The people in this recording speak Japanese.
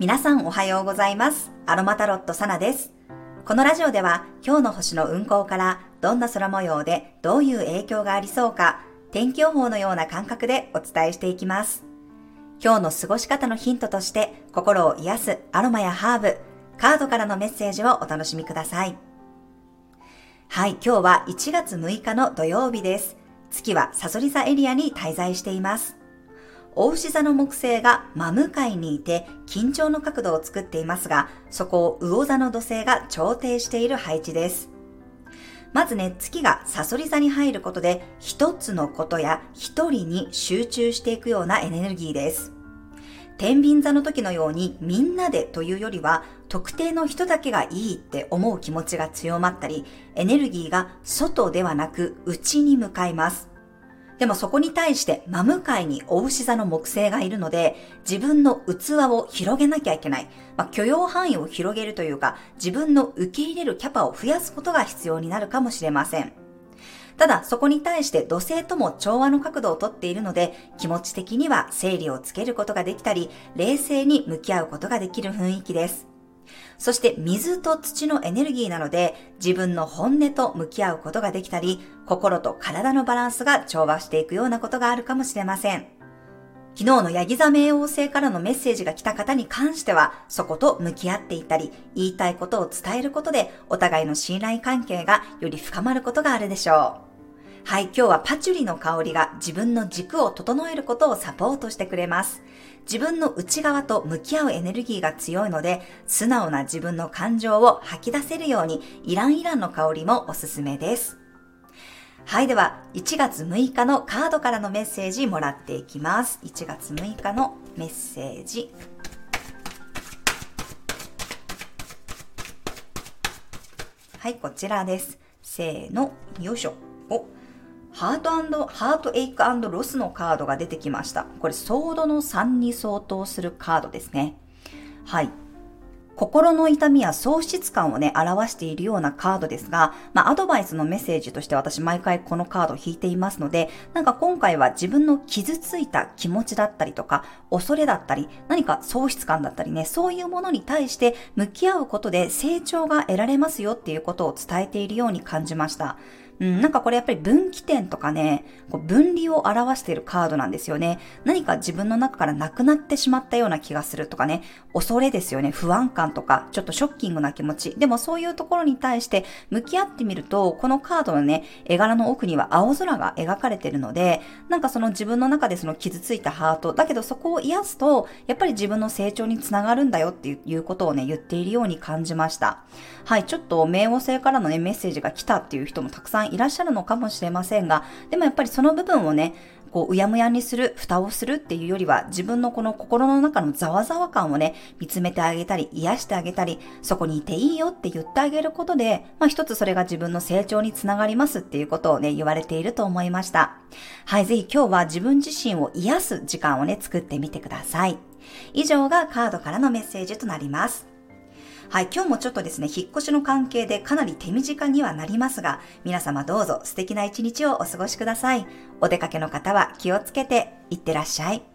皆さんおはようございます。アロマタロットサナです。このラジオでは今日の星の運行からどんな空模様でどういう影響がありそうか天気予報のような感覚でお伝えしていきます。今日の過ごし方のヒントとして心を癒すアロマやハーブ、カードからのメッセージをお楽しみください。はい、今日は1月6日の土曜日です。月はサソリ座エリアに滞在しています。大牛座の木星が真向かいにいて緊張の角度を作っていますが、そこを魚座の土星が調停している配置です。まずね、月がサソリ座に入ることで、一つのことや一人に集中していくようなエネルギーです。天秤座の時のようにみんなでというよりは、特定の人だけがいいって思う気持ちが強まったり、エネルギーが外ではなく内に向かいます。でもそこに対して真向かいにお牛座の木星がいるので、自分の器を広げなきゃいけない。まあ、許容範囲を広げるというか、自分の受け入れるキャパを増やすことが必要になるかもしれません。ただ、そこに対して土星とも調和の角度をとっているので、気持ち的には整理をつけることができたり、冷静に向き合うことができる雰囲気です。そして水と土のエネルギーなので自分の本音と向き合うことができたり心と体のバランスが調和していくようなことがあるかもしれません。昨日のヤギ座冥王星からのメッセージが来た方に関してはそこと向き合っていったり言いたいことを伝えることでお互いの信頼関係がより深まることがあるでしょう。はい、今日はパチュリの香りが自分の軸を整えることをサポートしてくれます。自分の内側と向き合うエネルギーが強いので、素直な自分の感情を吐き出せるように、イランイランの香りもおすすめです。はい、では、1月6日のカードからのメッセージもらっていきます。1月6日のメッセージ。はい、こちらです。せーの、よいしょ。お、ハートハートエイクロスのカードが出てきました。これ、ソードの3に相当するカードですね。はい。心の痛みや喪失感をね、表しているようなカードですが、まあ、アドバイスのメッセージとして私毎回このカードを引いていますので、なんか今回は自分の傷ついた気持ちだったりとか、恐れだったり、何か喪失感だったりね、そういうものに対して向き合うことで成長が得られますよっていうことを伝えているように感じました。うん、なんかこれやっぱり分岐点とかね、こう分離を表しているカードなんですよね。何か自分の中からなくなってしまったような気がするとかね、恐れですよね、不安感とか、ちょっとショッキングな気持ち。でもそういうところに対して向き合ってみると、このカードのね、絵柄の奥には青空が描かれているので、なんかその自分の中でその傷ついたハート、だけどそこを癒すと、やっぱり自分の成長につながるんだよっていうことをね、言っているように感じました。はい、ちょっと冥王星からのね、メッセージが来たっていう人もたくさんんいらっしゃるのかもしれませんが、でもやっぱりその部分をね、こう、うやむやにする、蓋をするっていうよりは、自分のこの心の中のざわざわ感をね、見つめてあげたり、癒してあげたり、そこにいていいよって言ってあげることで、まあ一つそれが自分の成長につながりますっていうことをね、言われていると思いました。はい、ぜひ今日は自分自身を癒す時間をね、作ってみてください。以上がカードからのメッセージとなります。はい、今日もちょっとですね、引っ越しの関係でかなり手短にはなりますが、皆様どうぞ素敵な一日をお過ごしください。お出かけの方は気をつけていってらっしゃい。